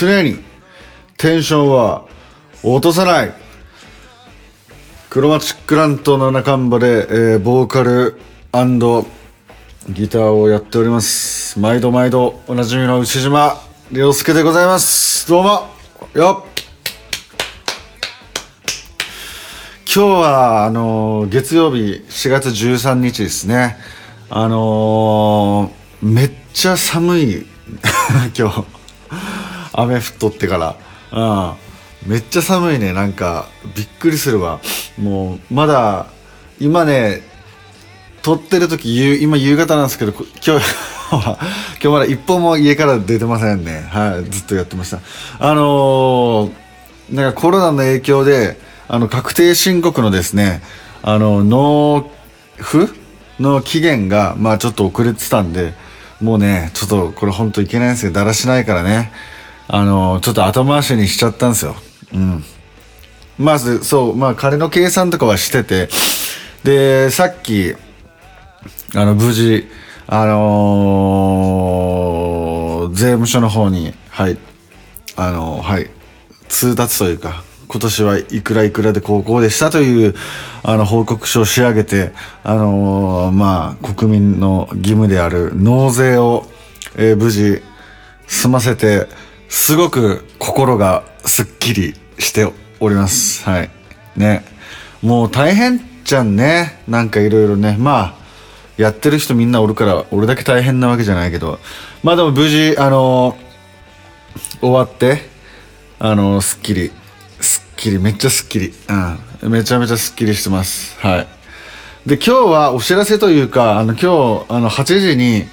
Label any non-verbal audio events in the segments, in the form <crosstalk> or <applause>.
常にテンションは落とさない。クロマチックラントの中んばで、えー、ボーカルギターをやっております。毎度毎度おなじみの牛島亮介でございます。どうもよっ今日は、あの月曜日4月13日ですね。あのーめっちゃ寒い。<laughs> 今日。雨降っとってから。うん。めっちゃ寒いね。なんか、びっくりするわ。もう、まだ、今ね、撮ってる時、夕今夕方なんですけど、こ今日 <laughs> は、今日まだ一歩も家から出てませんね。はい。ずっとやってました。あのーなんかコロナの影響で、あの、確定申告のですね、あの、納付？の期限が、まあちょっと遅れてたんで、もうね、ちょっとこれ本当いけないんですけど、だらしないからね、あの、ちょっと後回しにしちゃったんですよ。うん。まず、そう、まあ金の計算とかはしてて、で、さっき、あの、無事、あのー税務署の方に、はい、あのーはい、通達というか、今年はいくらいくらで高校でしたという、あの、報告書を仕上げて、あのーまあ、国民の義務である納税を、えー無事、済ませて、すごく心がすっきりしております。はい。ね。もう大変じゃんね。なんかいろいろね。まあ、やってる人みんなおるから、俺だけ大変なわけじゃないけど。まあでも無事、あの終わって、あのすっきり、すっきり、めっちゃすっきり。うん。めちゃめちゃすっきりしてます。はい。で、今日はお知らせというか、あの、今日、あの、8時に、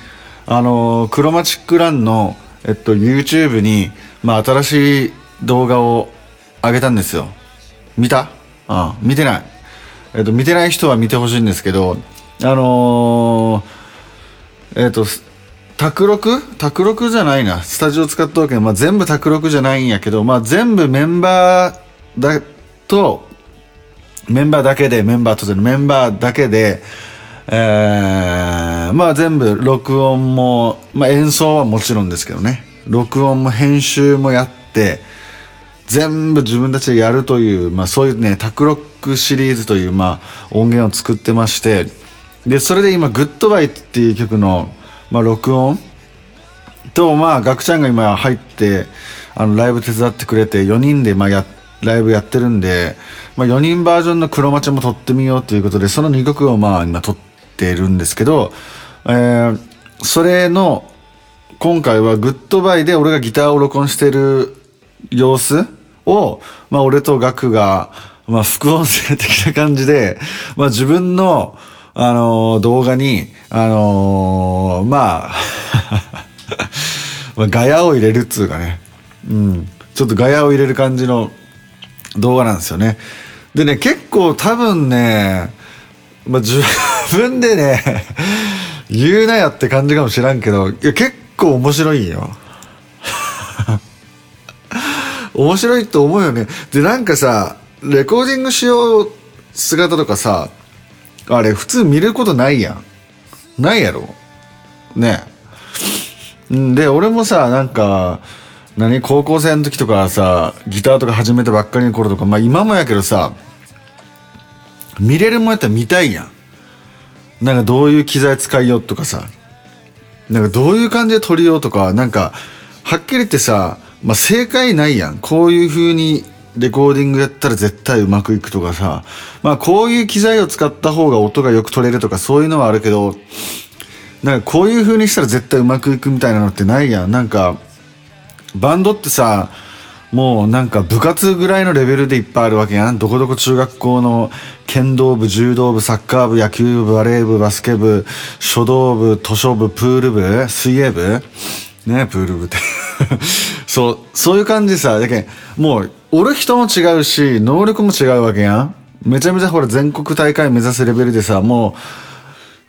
あの、クロマチックランの、えっと、YouTube に、まあ、新しい動画を上げたんですよ。見た？うん、見てない。えっと、見てない人は見てほしいんですけど、あのー、えっと、卓録？卓録じゃないな。スタジオ使ったわけで、まあ、全部卓録じゃないんやけど、まあ、全部メンバーだと、メンバーだけで、メンバーとでメンバーだけで、えー、まあ全部録音も、まあ演奏はもちろんですけどね、録音も編集もやって、全部自分たちでやるという、まあそういうね、タクロックシリーズという、まあ音源を作ってまして、で、それで今、グッドバイっていう曲の、まあ録音と、まあ、ガクちゃんが今入って、あの、ライブ手伝ってくれて、4人で、まあ、や、ライブやってるんで、まあ、4人バージョンの黒マチも録ってみようということで、その2曲をまあ、今録ってるんですけど、えー、それの、今回はグッドバイで俺がギターを録音してる様子を、まあ、俺とガクが、まあ、副音声的な感じで、まあ、自分の、あのー動画に、あのーまあ、<laughs> まあ、ガヤを入れるっつうかね。うん。ちょっとガヤを入れる感じの動画なんですよね。でね、結構多分ね、まあ、自分でね、言うなよって感じかもしらんけど、いや、結構面白いよ。<laughs> 面白いと思うよね。で、なんかさ、レコーディングしよう姿とかさ、あれ普通見ることないやん。ないやろねで、俺もさ、なんか、何高校生の時とかさ、ギターとか始めたばっかりの頃とか、まあ今もやけどさ、見れるもんやったら見たいやん。なんかどういう機材使いようとかさ、なんかどういう感じで撮りようとか、なんか、はっきり言ってさ、まあ正解ないやん。こういう風にレコーディングやったら絶対うまくいくとかさ、まあこういう機材を使った方が音がよく取れるとかそういうのはあるけど、なんかこういう風にしたら絶対うまくいくみたいなのってないやん。なんか、バンドってさ、もうなんか部活ぐらいのレベルでいっぱいあるわけやん。どこどこ中学校の剣道部、柔道部、サッカー部、野球部、バレー部、バスケ部、書道部、図書部、プール部、水泳部ねプール部って。<laughs> そう、そういう感じさ。だけもう、おる人も違うし、能力も違うわけやん。めちゃめちゃほら全国大会目指すレベルでさ、も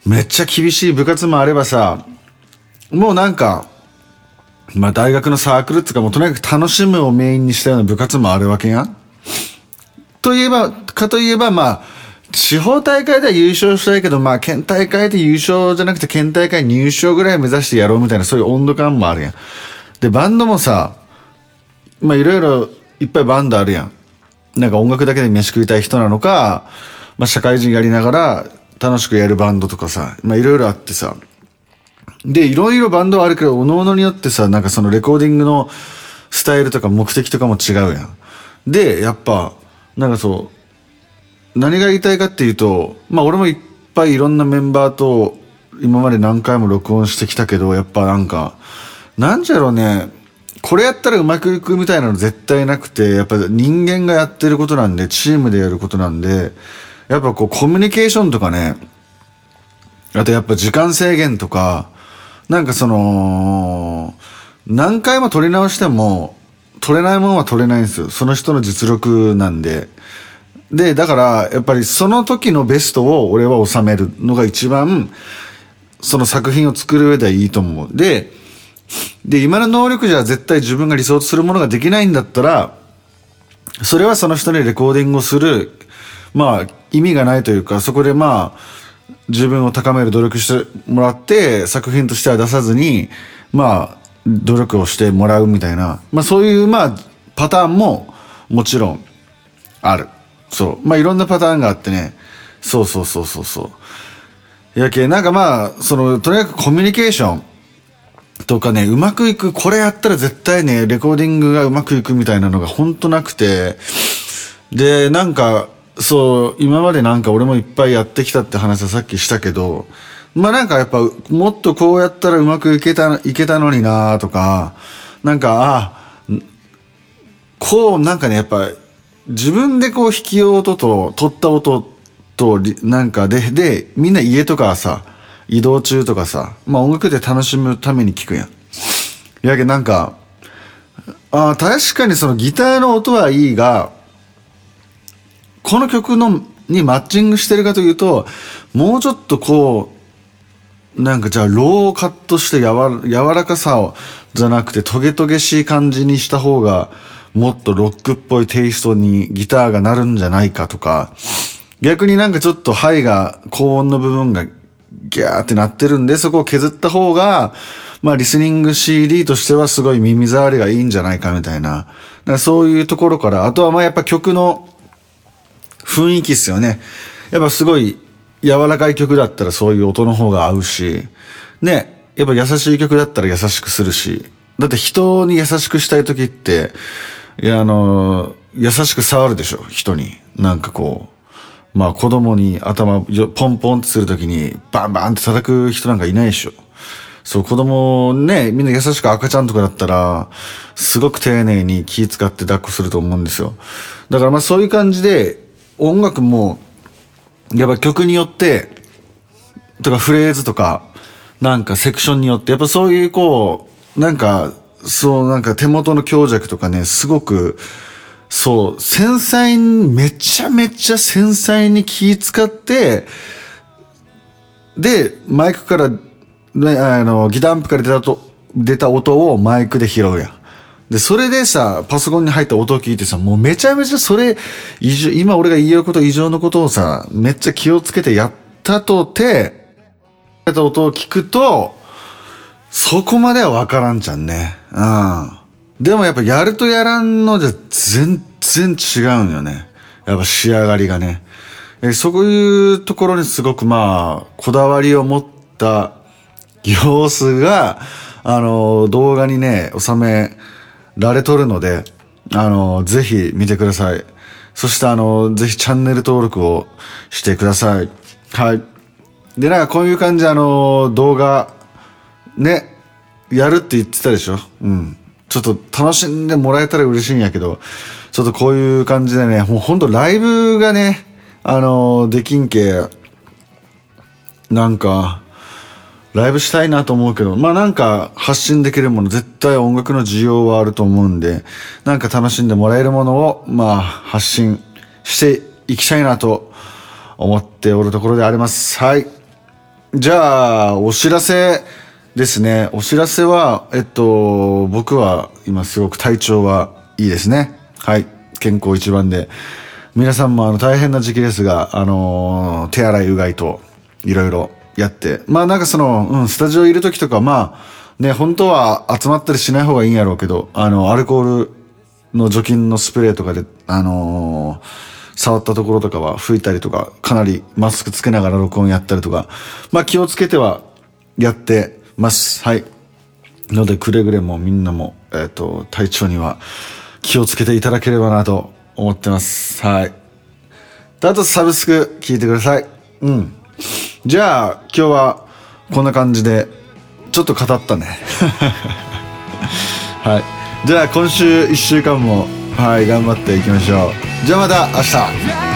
う、めっちゃ厳しい部活もあればさ、もうなんか、まあ大学のサークルっつうかもうとにかく楽しむをメインにしたような部活もあるわけやん。といえば、かといえばまあ、地方大会では優勝したいけど、まあ県大会で優勝じゃなくて県大会入賞ぐらい目指してやろうみたいなそういう温度感もあるやん。で、バンドもさ、まあいろいろいっぱいバンドあるやん。なんか音楽だけで飯食いたい人なのか、まあ社会人やりながら楽しくやるバンドとかさ、まあいろいろあってさ。で、いろいろバンドはあるけど、おのおのによってさ、なんかそのレコーディングのスタイルとか目的とかも違うやん。で、やっぱ、なんかそう、何が言いたいかっていうと、まあ俺もいっぱいいろんなメンバーと今まで何回も録音してきたけど、やっぱなんか、なんじゃろうね、これやったらうまくいくみたいなの絶対なくて、やっぱ人間がやってることなんで、チームでやることなんで、やっぱこうコミュニケーションとかね、あとやっぱ時間制限とか、なんかその、何回も撮り直しても、撮れないものは撮れないんですよ。その人の実力なんで。で、だから、やっぱりその時のベストを俺は収めるのが一番、その作品を作る上ではいいと思う。で、で、今の能力じゃ絶対自分が理想とするものができないんだったら、それはその人にレコーディングをする、まあ、意味がないというか、そこでまあ、自分を高める努力してもらって、作品としては出さずに、まあ、努力をしてもらうみたいな、まあそういう、まあ、パターンも、もちろん、ある。そう。まあいろんなパターンがあってね、そうそうそうそうそう。やけ、なんかまあ、その、とにかくコミュニケーションとかね、うまくいく、これやったら絶対ね、レコーディングがうまくいくみたいなのがほんとなくて、で、なんか、そう、今までなんか俺もいっぱいやってきたって話はさっきしたけど、まあなんかやっぱもっとこうやったらうまくいけた、いけたのになとか、なんか、あ、こうなんかね、やっぱ自分でこう弾き音と取った音となんかで、で、みんな家とかさ、移動中とかさ、まあ音楽で楽しむために聞くやん。やけなんか、ああ確かにそのギターの音はいいが、この曲のにマッチングしてるかというと、もうちょっとこう、なんかじゃあローカットしてやわ柔らかさをじゃなくてトゲトゲしい感じにした方がもっとロックっぽいテイストにギターがなるんじゃないかとか逆になんかちょっとハイが高音の部分がギャーってなってるんでそこを削った方がまあリスニング CD としてはすごい耳障りがいいんじゃないかみたいな。だかそういうところから、あとはまあやっぱ曲の雰囲気っすよね。やっぱすごい柔らかい曲だったらそういう音の方が合うし、ね、やっぱ優しい曲だったら優しくするし、だって人に優しくしたい時って、いや、あの、優しく触るでしょ、人に。なんかこう、まあ子供に頭ポンポンってするときにバンバンって叩く人なんかいないでしょ。そう、子供ね、みんな優しく赤ちゃんとかだったら、すごく丁寧に気使って抱っこすると思うんですよ。だからまあそういう感じで、音楽も、やっぱ曲によって、とかフレーズとか、なんかセクションによって、やっぱそういうこう、なんか、そうなんか手元の強弱とかね、すごく、そう、繊細に、めちゃめちゃ繊細に気使って、で、マイクから、ね、あの、ギターアンプから出たと、出た音をマイクで拾うやん。で、それでさ、パソコンに入った音を聞いてさ、もうめちゃめちゃそれ、異常、今俺が言えること異常のことをさ、めっちゃ気をつけてやったとて、やった音を聞くと、そこまではわからんじゃんね。うん。でもやっぱやるとやらんのじゃ全然違うんよね。やっぱ仕上がりがね。えそういうところにすごくまあ、こだわりを持った様子が、あの、動画にね、収め、られとるので、あの、ぜひ見てください。そしてあの、ぜひチャンネル登録をしてください。はい。で、なんかこういう感じであの、動画、ね、やるって言ってたでしょ？うん。ちょっと楽しんでもらえたら嬉しいんやけど、ちょっとこういう感じでね、もうほんとライブがね、あの、できんけ、なんか、ライブしたいなと思うけど、まあなんか発信できるもの、絶対音楽の需要はあると思うんで、なんか楽しんでもらえるものを、まあ発信していきたいなと思っておるところであります。はい。じゃあ、お知らせですね。お知らせは、えっと、僕は今すごく体調はいいですね。はい。健康一番で。皆さんもあの大変な時期ですが、あのー、手洗いうがいと、いろいろやって。まあなんかその、うん、スタジオいる時とか、まあ、ね、本当は集まったりしない方がいいんやろうけど、あの、アルコールの除菌のスプレーとかで、あのー触ったところとかは拭いたりとか、かなりマスクつけながら録音やったりとか、まあ気をつけてはやってます。はい。ので、くれぐれもみんなも、えっ、と、体調には気をつけていただければなと思ってます。はい。あとサブスク聞いてください。うん。じゃあ、今日はこんな感じで、ちょっと語ったね。<laughs> はい。じゃあ今週1週間も、はい、頑張っていきましょう。じゃあまた明日